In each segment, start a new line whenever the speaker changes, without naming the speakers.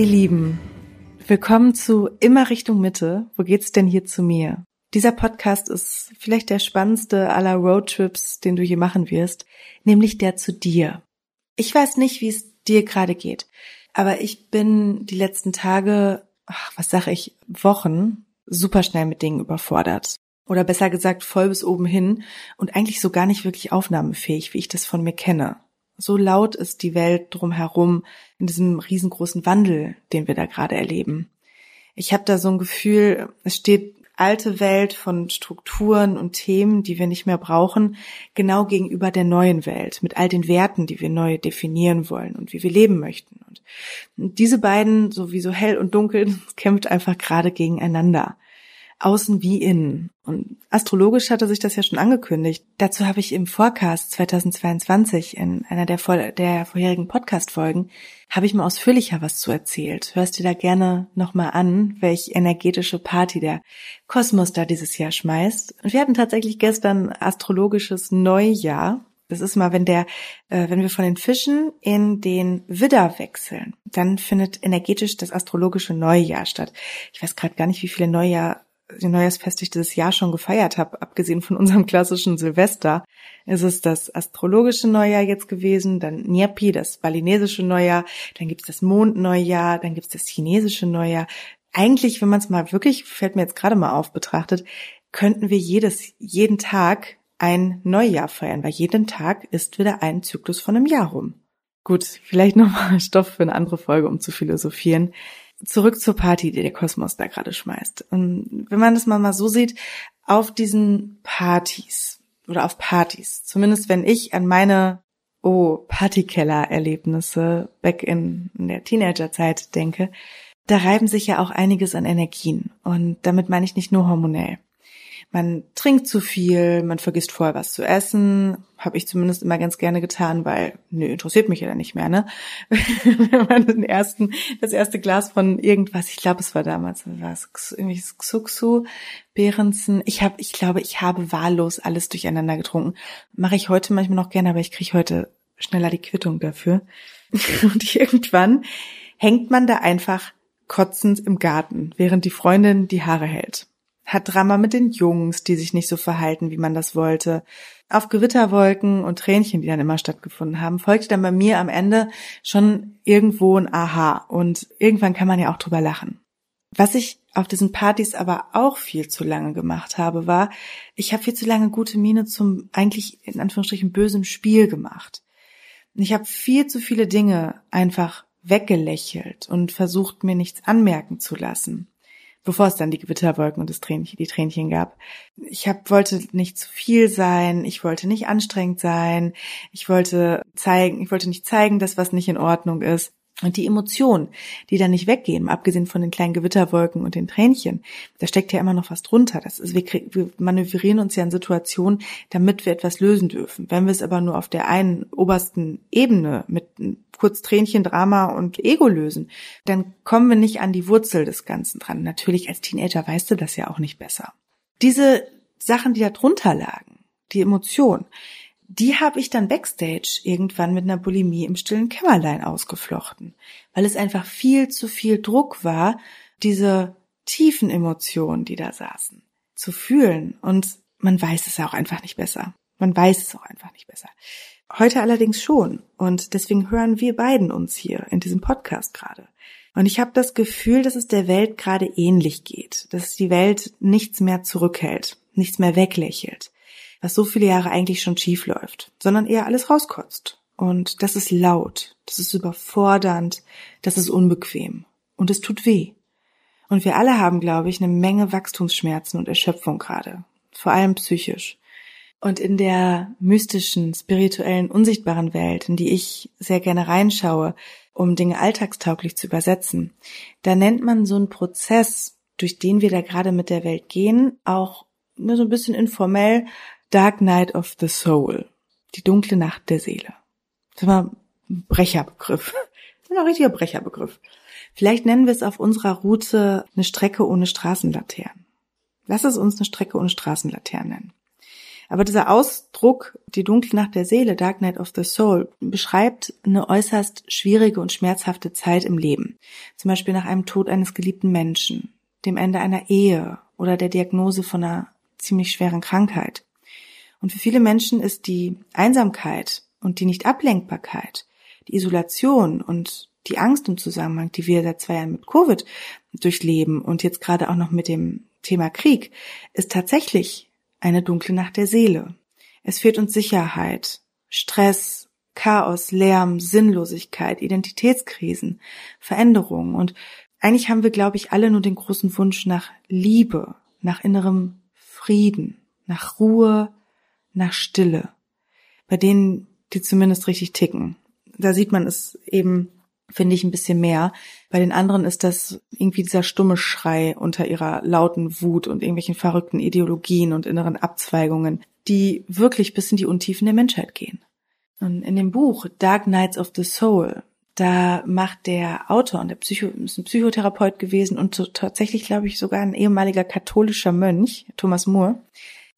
Ihr Lieben, willkommen zu Immer Richtung Mitte. Wo geht's denn hier zu mir? Dieser Podcast ist vielleicht der spannendste aller Roadtrips, den du je machen wirst, nämlich der zu dir. Ich weiß nicht, wie es dir gerade geht, aber ich bin die letzten Tage, ach, was sage ich, Wochen super schnell mit Dingen überfordert. Oder besser gesagt, voll bis oben hin und eigentlich so gar nicht wirklich aufnahmefähig, wie ich das von mir kenne. So laut ist die Welt drumherum in diesem riesengroßen Wandel, den wir da gerade erleben. Ich habe da so ein Gefühl, es steht alte Welt von Strukturen und Themen, die wir nicht mehr brauchen, genau gegenüber der neuen Welt, mit all den Werten, die wir neu definieren wollen und wie wir leben möchten. Und diese beiden, sowieso hell und dunkel, kämpft einfach gerade gegeneinander außen wie innen. Und astrologisch hatte sich das ja schon angekündigt. Dazu habe ich im Forecast 2022 in einer der, Vol der vorherigen Podcast-Folgen habe ich mal ausführlicher was zu erzählt. Hörst dir da gerne nochmal an, welch energetische Party der Kosmos da dieses Jahr schmeißt. Und wir hatten tatsächlich gestern astrologisches Neujahr. Das ist mal, wenn der, äh, wenn wir von den Fischen in den Widder wechseln, dann findet energetisch das astrologische Neujahr statt. Ich weiß gerade gar nicht, wie viele Neujahr die Neujahrsfeste ich dieses Jahr schon gefeiert habe, abgesehen von unserem klassischen Silvester, ist es das astrologische Neujahr jetzt gewesen, dann Nyepi, das balinesische Neujahr, dann gibt's das Mondneujahr, dann gibt's das chinesische Neujahr. Eigentlich, wenn man es mal wirklich, fällt mir jetzt gerade mal auf, betrachtet, könnten wir jedes, jeden Tag ein Neujahr feiern, weil jeden Tag ist wieder ein Zyklus von einem Jahr rum. Gut, vielleicht nochmal Stoff für eine andere Folge, um zu philosophieren zurück zur Party, die der Kosmos da gerade schmeißt. Und wenn man das mal, mal so sieht, auf diesen Partys oder auf Partys, zumindest wenn ich an meine oh Partykeller-Erlebnisse back in, in der Teenagerzeit denke, da reiben sich ja auch einiges an Energien. Und damit meine ich nicht nur hormonell man trinkt zu viel, man vergisst vorher was zu essen, habe ich zumindest immer ganz gerne getan, weil nö, interessiert mich ja dann nicht mehr, ne? Wenn man den ersten, das erste Glas von irgendwas, ich glaube, es war damals was, irgendwie Xuxu, Behrensen. Ich habe, ich glaube, ich habe wahllos alles durcheinander getrunken. Mache ich heute manchmal noch gerne, aber ich kriege heute schneller die Quittung dafür. Und irgendwann hängt man da einfach kotzend im Garten, während die Freundin die Haare hält hat Drama mit den Jungs, die sich nicht so verhalten, wie man das wollte. Auf Gewitterwolken und Tränchen, die dann immer stattgefunden haben, folgte dann bei mir am Ende schon irgendwo ein Aha. Und irgendwann kann man ja auch drüber lachen. Was ich auf diesen Partys aber auch viel zu lange gemacht habe, war, ich habe viel zu lange gute Miene zum eigentlich in Anführungsstrichen bösen Spiel gemacht. Ich habe viel zu viele Dinge einfach weggelächelt und versucht, mir nichts anmerken zu lassen bevor es dann die Gewitterwolken und das Tränchen, die Tränchen gab. Ich hab, wollte nicht zu viel sein, ich wollte nicht anstrengend sein, ich wollte zeigen, ich wollte nicht zeigen, dass was nicht in Ordnung ist. Und die Emotionen, die da nicht weggehen, abgesehen von den kleinen Gewitterwolken und den Tränchen, da steckt ja immer noch was drunter. Das ist, wir, wir manövrieren uns ja in Situationen, damit wir etwas lösen dürfen. Wenn wir es aber nur auf der einen obersten Ebene mit kurz Tränchen, Drama und Ego lösen, dann kommen wir nicht an die Wurzel des Ganzen dran. Natürlich als Teenager weißt du das ja auch nicht besser. Diese Sachen, die da drunter lagen, die Emotionen, die habe ich dann backstage irgendwann mit einer Bulimie im stillen Kämmerlein ausgeflochten, weil es einfach viel zu viel Druck war, diese tiefen Emotionen, die da saßen, zu fühlen. Und man weiß es auch einfach nicht besser. Man weiß es auch einfach nicht besser. Heute allerdings schon. Und deswegen hören wir beiden uns hier in diesem Podcast gerade. Und ich habe das Gefühl, dass es der Welt gerade ähnlich geht, dass die Welt nichts mehr zurückhält, nichts mehr weglächelt, was so viele Jahre eigentlich schon schief läuft, sondern eher alles rauskotzt. Und das ist laut, das ist überfordernd, das ist unbequem und es tut weh. Und wir alle haben, glaube ich, eine Menge Wachstumsschmerzen und Erschöpfung gerade, vor allem psychisch. Und in der mystischen, spirituellen, unsichtbaren Welt, in die ich sehr gerne reinschaue, um Dinge alltagstauglich zu übersetzen, da nennt man so einen Prozess, durch den wir da gerade mit der Welt gehen, auch nur so ein bisschen informell Dark Night of the Soul, die dunkle Nacht der Seele. Das war ein Brecherbegriff. Das ist ein richtiger Brecherbegriff. Vielleicht nennen wir es auf unserer Route eine Strecke ohne Straßenlaternen. Lass es uns eine Strecke ohne Straßenlaternen nennen. Aber dieser Ausdruck, die dunkle Nacht der Seele, Dark Night of the Soul, beschreibt eine äußerst schwierige und schmerzhafte Zeit im Leben. Zum Beispiel nach einem Tod eines geliebten Menschen, dem Ende einer Ehe oder der Diagnose von einer ziemlich schweren Krankheit. Und für viele Menschen ist die Einsamkeit und die Nicht-Ablenkbarkeit, die Isolation und die Angst im Zusammenhang, die wir seit zwei Jahren mit Covid durchleben und jetzt gerade auch noch mit dem Thema Krieg, ist tatsächlich eine dunkle Nacht der Seele. Es fehlt uns Sicherheit, Stress, Chaos, Lärm, Sinnlosigkeit, Identitätskrisen, Veränderungen und eigentlich haben wir, glaube ich, alle nur den großen Wunsch nach Liebe, nach innerem Frieden, nach Ruhe, nach Stille. Bei denen, die zumindest richtig ticken. Da sieht man es eben finde ich ein bisschen mehr. Bei den anderen ist das irgendwie dieser stumme Schrei unter ihrer lauten Wut und irgendwelchen verrückten Ideologien und inneren Abzweigungen, die wirklich bis in die Untiefen der Menschheit gehen. Und in dem Buch Dark Nights of the Soul, da macht der Autor und der Psycho, ist ein Psychotherapeut gewesen und so, tatsächlich, glaube ich, sogar ein ehemaliger katholischer Mönch, Thomas Moore,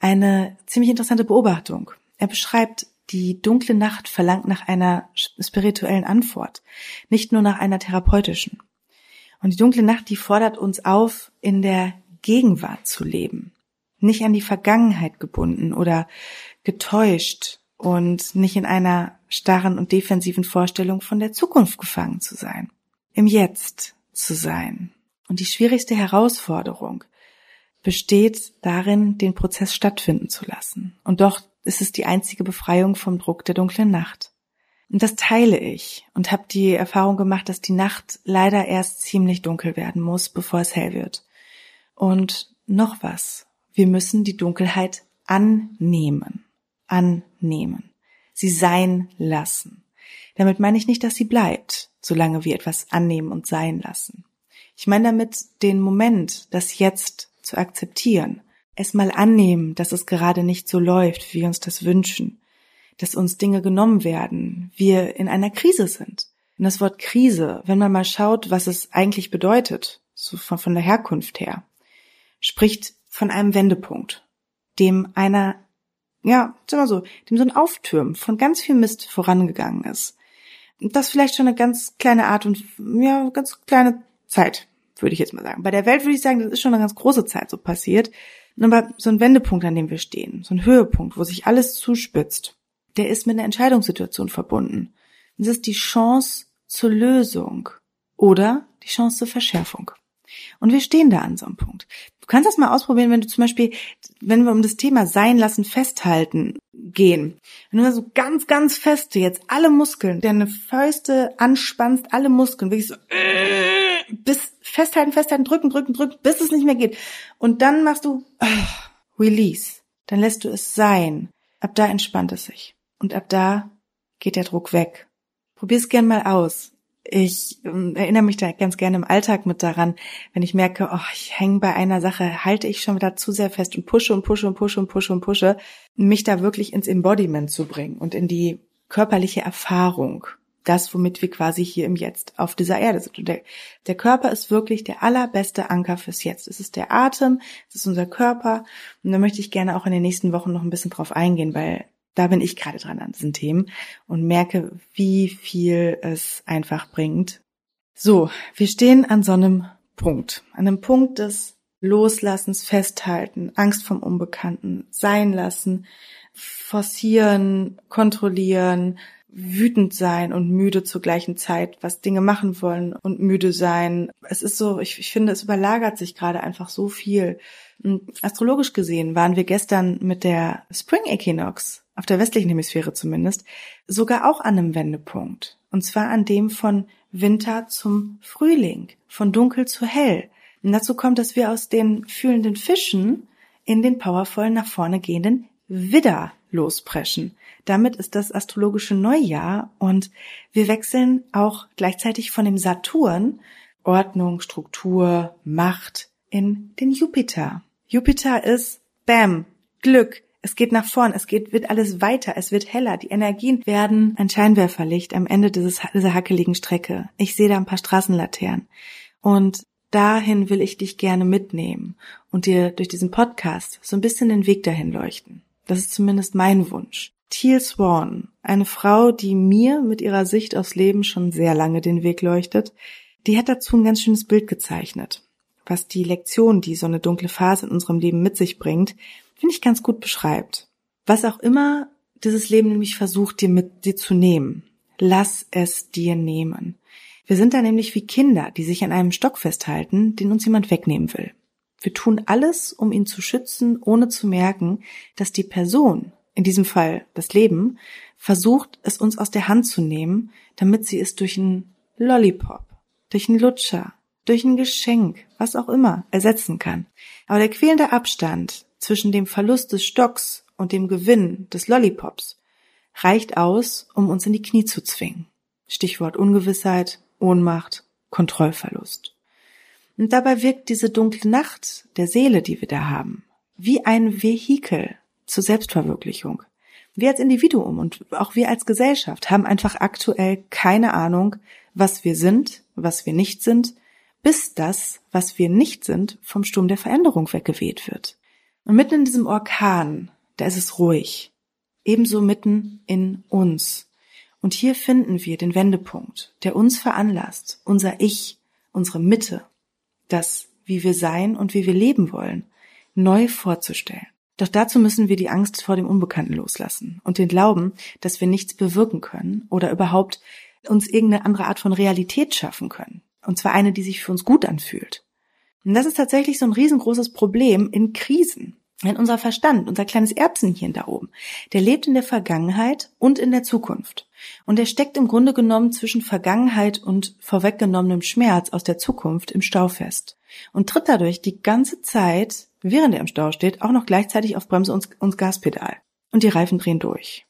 eine ziemlich interessante Beobachtung. Er beschreibt die dunkle Nacht verlangt nach einer spirituellen Antwort, nicht nur nach einer therapeutischen. Und die dunkle Nacht, die fordert uns auf, in der Gegenwart zu leben, nicht an die Vergangenheit gebunden oder getäuscht und nicht in einer starren und defensiven Vorstellung von der Zukunft gefangen zu sein, im Jetzt zu sein. Und die schwierigste Herausforderung besteht darin, den Prozess stattfinden zu lassen und doch ist es die einzige Befreiung vom Druck der dunklen Nacht. Und das teile ich und habe die Erfahrung gemacht, dass die Nacht leider erst ziemlich dunkel werden muss, bevor es hell wird. Und noch was. Wir müssen die Dunkelheit annehmen. Annehmen. Sie sein lassen. Damit meine ich nicht, dass sie bleibt, solange wir etwas annehmen und sein lassen. Ich meine damit den Moment, das Jetzt zu akzeptieren es mal annehmen, dass es gerade nicht so läuft, wie wir uns das wünschen, dass uns Dinge genommen werden, wir in einer Krise sind. Und das Wort Krise, wenn man mal schaut, was es eigentlich bedeutet, so von, von der Herkunft her, spricht von einem Wendepunkt, dem einer, ja, sag mal so, dem so ein Auftürmen von ganz viel Mist vorangegangen ist. Das vielleicht schon eine ganz kleine Art und, ja, ganz kleine Zeit, würde ich jetzt mal sagen. Bei der Welt würde ich sagen, das ist schon eine ganz große Zeit so passiert. Aber so ein Wendepunkt, an dem wir stehen, so ein Höhepunkt, wo sich alles zuspitzt, der ist mit einer Entscheidungssituation verbunden. Das ist die Chance zur Lösung oder die Chance zur Verschärfung. Und wir stehen da an so einem Punkt. Du kannst das mal ausprobieren, wenn du zum Beispiel, wenn wir um das Thema Sein lassen, festhalten gehen. Wenn du so ganz, ganz feste jetzt alle Muskeln, deine Fäuste anspannst, alle Muskeln, wirklich so, bis festhalten, festhalten, drücken, drücken, drücken, bis es nicht mehr geht. Und dann machst du oh, Release. Dann lässt du es sein. Ab da entspannt es sich. Und ab da geht der Druck weg. Probier's gern mal aus. Ich äh, erinnere mich da ganz gerne im Alltag mit daran, wenn ich merke, oh, ich hänge bei einer Sache, halte ich schon wieder zu sehr fest und pushe und pushe und pushe und pushe und pushe, mich da wirklich ins Embodiment zu bringen und in die körperliche Erfahrung das, womit wir quasi hier im Jetzt auf dieser Erde sind. Der, der Körper ist wirklich der allerbeste Anker fürs Jetzt. Es ist der Atem, es ist unser Körper. Und da möchte ich gerne auch in den nächsten Wochen noch ein bisschen drauf eingehen, weil da bin ich gerade dran an diesen Themen und merke, wie viel es einfach bringt. So, wir stehen an so einem Punkt, an einem Punkt des Loslassens, Festhalten, Angst vom Unbekannten, sein lassen, forcieren, kontrollieren, wütend sein und müde zur gleichen Zeit, was Dinge machen wollen und müde sein. Es ist so, ich, ich finde, es überlagert sich gerade einfach so viel. Astrologisch gesehen waren wir gestern mit der Spring Equinox, auf der westlichen Hemisphäre zumindest, sogar auch an einem Wendepunkt. Und zwar an dem von Winter zum Frühling, von dunkel zu hell. Und dazu kommt, dass wir aus den fühlenden Fischen in den powervollen nach vorne gehenden Widder lospreschen. Damit ist das astrologische Neujahr und wir wechseln auch gleichzeitig von dem Saturn, Ordnung, Struktur, Macht, in den Jupiter. Jupiter ist Bam, Glück, es geht nach vorn, es geht, wird alles weiter, es wird heller, die Energien werden ein Scheinwerferlicht am Ende dieses, dieser hackeligen Strecke. Ich sehe da ein paar Straßenlaternen. Und dahin will ich dich gerne mitnehmen und dir durch diesen Podcast so ein bisschen den Weg dahin leuchten. Das ist zumindest mein Wunsch. Teal Swan, eine Frau, die mir mit ihrer Sicht aufs Leben schon sehr lange den Weg leuchtet, die hat dazu ein ganz schönes Bild gezeichnet. Was die Lektion, die so eine dunkle Phase in unserem Leben mit sich bringt, finde ich ganz gut beschreibt. Was auch immer dieses Leben nämlich versucht, dir mit dir zu nehmen, lass es dir nehmen. Wir sind da nämlich wie Kinder, die sich an einem Stock festhalten, den uns jemand wegnehmen will. Wir tun alles, um ihn zu schützen, ohne zu merken, dass die Person, in diesem Fall das Leben, versucht, es uns aus der Hand zu nehmen, damit sie es durch einen Lollipop, durch einen Lutscher, durch ein Geschenk, was auch immer, ersetzen kann. Aber der quälende Abstand zwischen dem Verlust des Stocks und dem Gewinn des Lollipops reicht aus, um uns in die Knie zu zwingen. Stichwort Ungewissheit, Ohnmacht, Kontrollverlust. Und dabei wirkt diese dunkle Nacht der Seele, die wir da haben, wie ein Vehikel zur Selbstverwirklichung. Wir als Individuum und auch wir als Gesellschaft haben einfach aktuell keine Ahnung, was wir sind, was wir nicht sind, bis das, was wir nicht sind, vom Sturm der Veränderung weggeweht wird. Und mitten in diesem Orkan, da ist es ruhig. Ebenso mitten in uns. Und hier finden wir den Wendepunkt, der uns veranlasst, unser Ich, unsere Mitte, das, wie wir sein und wie wir leben wollen, neu vorzustellen. Doch dazu müssen wir die Angst vor dem Unbekannten loslassen und den Glauben, dass wir nichts bewirken können oder überhaupt uns irgendeine andere Art von Realität schaffen können. Und zwar eine, die sich für uns gut anfühlt. Und das ist tatsächlich so ein riesengroßes Problem in Krisen. Denn unser Verstand, unser kleines Erbsenchen da oben, der lebt in der Vergangenheit und in der Zukunft. Und er steckt im Grunde genommen zwischen Vergangenheit und vorweggenommenem Schmerz aus der Zukunft im Stau fest. Und tritt dadurch die ganze Zeit, während er im Stau steht, auch noch gleichzeitig auf Bremse und, Gaspedal. Und die Reifen drehen durch.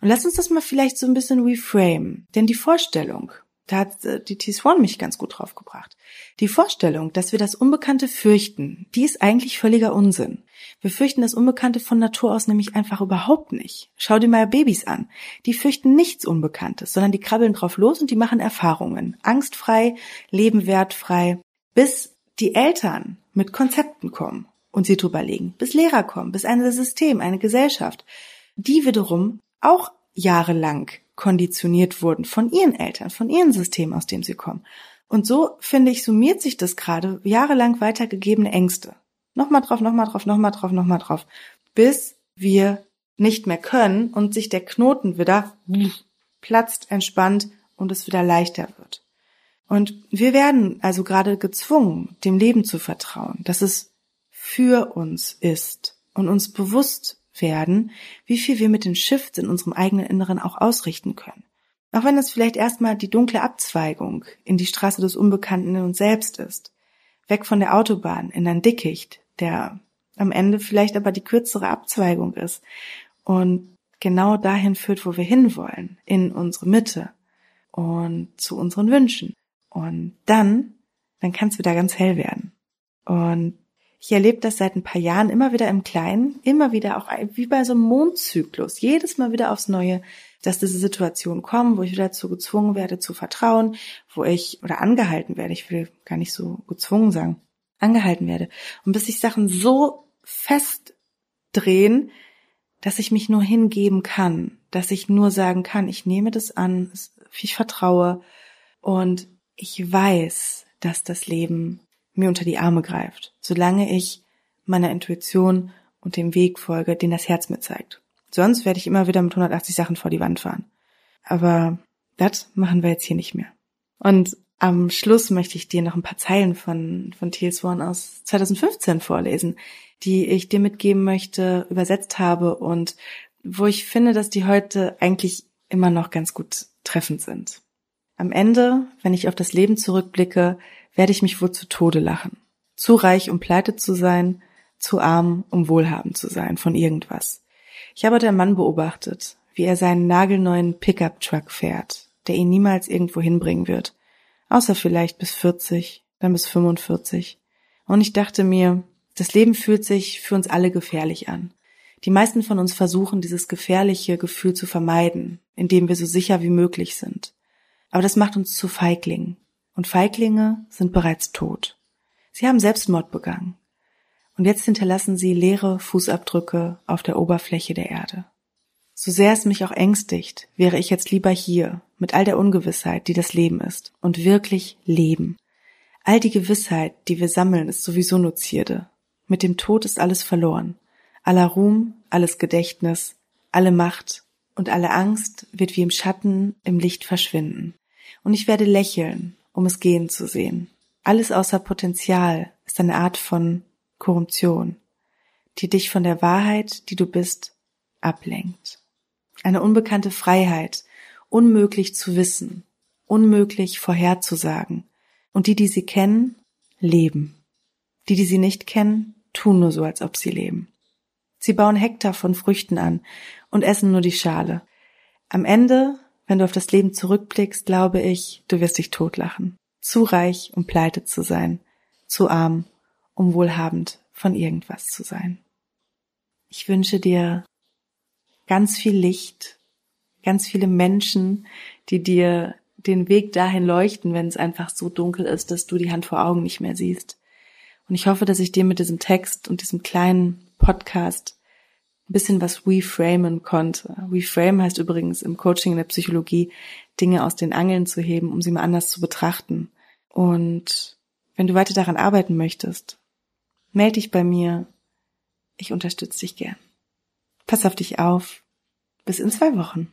Und lass uns das mal vielleicht so ein bisschen reframe. Denn die Vorstellung, da hat äh, die T-Swan mich ganz gut drauf gebracht. Die Vorstellung, dass wir das Unbekannte fürchten, die ist eigentlich völliger Unsinn. Wir fürchten das Unbekannte von Natur aus nämlich einfach überhaupt nicht. Schau dir mal Babys an. Die fürchten nichts Unbekanntes, sondern die krabbeln drauf los und die machen Erfahrungen. Angstfrei, lebenwertfrei, bis die Eltern mit Konzepten kommen und sie drüber legen, bis Lehrer kommen, bis ein System, eine Gesellschaft, die wiederum auch jahrelang konditioniert wurden von ihren Eltern, von ihrem System, aus dem sie kommen. Und so, finde ich, summiert sich das gerade jahrelang weitergegebene Ängste. Nochmal drauf, nochmal drauf, nochmal drauf, nochmal drauf. Bis wir nicht mehr können und sich der Knoten wieder platzt, entspannt und es wieder leichter wird. Und wir werden also gerade gezwungen, dem Leben zu vertrauen, dass es für uns ist und uns bewusst werden, wie viel wir mit den Shifts in unserem eigenen Inneren auch ausrichten können. Auch wenn es vielleicht erstmal die dunkle Abzweigung in die Straße des Unbekannten in uns selbst ist. Weg von der Autobahn in ein Dickicht, der am Ende vielleicht aber die kürzere Abzweigung ist und genau dahin führt, wo wir hinwollen, in unsere Mitte und zu unseren Wünschen. Und dann, dann kann es wieder ganz hell werden. Und ich erlebe das seit ein paar Jahren immer wieder im Kleinen, immer wieder auch wie bei so einem Mondzyklus, jedes Mal wieder aufs Neue, dass diese Situationen kommen, wo ich wieder dazu gezwungen werde zu vertrauen, wo ich oder angehalten werde, ich will gar nicht so gezwungen sagen, angehalten werde. Und bis sich Sachen so festdrehen, dass ich mich nur hingeben kann, dass ich nur sagen kann, ich nehme das an, ich vertraue und ich weiß, dass das Leben mir unter die Arme greift, solange ich meiner Intuition und dem Weg folge, den das Herz mir zeigt. Sonst werde ich immer wieder mit 180 Sachen vor die Wand fahren. Aber das machen wir jetzt hier nicht mehr. Und am Schluss möchte ich dir noch ein paar Zeilen von, von Swan aus 2015 vorlesen, die ich dir mitgeben möchte, übersetzt habe und wo ich finde, dass die heute eigentlich immer noch ganz gut treffend sind. Am Ende, wenn ich auf das Leben zurückblicke, werde ich mich wohl zu Tode lachen. Zu reich, um pleite zu sein, zu arm, um wohlhabend zu sein von irgendwas. Ich habe den Mann beobachtet, wie er seinen nagelneuen Pickup-Truck fährt, der ihn niemals irgendwo hinbringen wird. Außer vielleicht bis 40, dann bis 45. Und ich dachte mir, das Leben fühlt sich für uns alle gefährlich an. Die meisten von uns versuchen, dieses gefährliche Gefühl zu vermeiden, indem wir so sicher wie möglich sind. Aber das macht uns zu Feiglingen und Feiglinge sind bereits tot. Sie haben Selbstmord begangen. Und jetzt hinterlassen sie leere Fußabdrücke auf der Oberfläche der Erde. So sehr es mich auch ängstigt, wäre ich jetzt lieber hier, mit all der Ungewissheit, die das Leben ist, und wirklich leben. All die Gewissheit, die wir sammeln, ist sowieso nur Zierde. Mit dem Tod ist alles verloren. Aller Ruhm, alles Gedächtnis, alle Macht und alle Angst wird wie im Schatten im Licht verschwinden. Und ich werde lächeln, um es gehen zu sehen. Alles außer Potenzial ist eine Art von Korruption, die dich von der Wahrheit, die du bist, ablenkt. Eine unbekannte Freiheit, unmöglich zu wissen, unmöglich vorherzusagen. Und die, die sie kennen, leben. Die, die sie nicht kennen, tun nur so, als ob sie leben. Sie bauen Hektar von Früchten an und essen nur die Schale. Am Ende, wenn du auf das Leben zurückblickst, glaube ich, du wirst dich totlachen. Zu reich, um pleite zu sein. Zu arm, um wohlhabend von irgendwas zu sein. Ich wünsche dir ganz viel Licht, ganz viele Menschen, die dir den Weg dahin leuchten, wenn es einfach so dunkel ist, dass du die Hand vor Augen nicht mehr siehst. Und ich hoffe, dass ich dir mit diesem Text und diesem kleinen Podcast ein bisschen was reframen konnte. Reframe heißt übrigens im Coaching in der Psychologie, Dinge aus den Angeln zu heben, um sie mal anders zu betrachten. Und wenn du weiter daran arbeiten möchtest, melde dich bei mir. Ich unterstütze dich gern. Pass auf dich auf. Bis in zwei Wochen.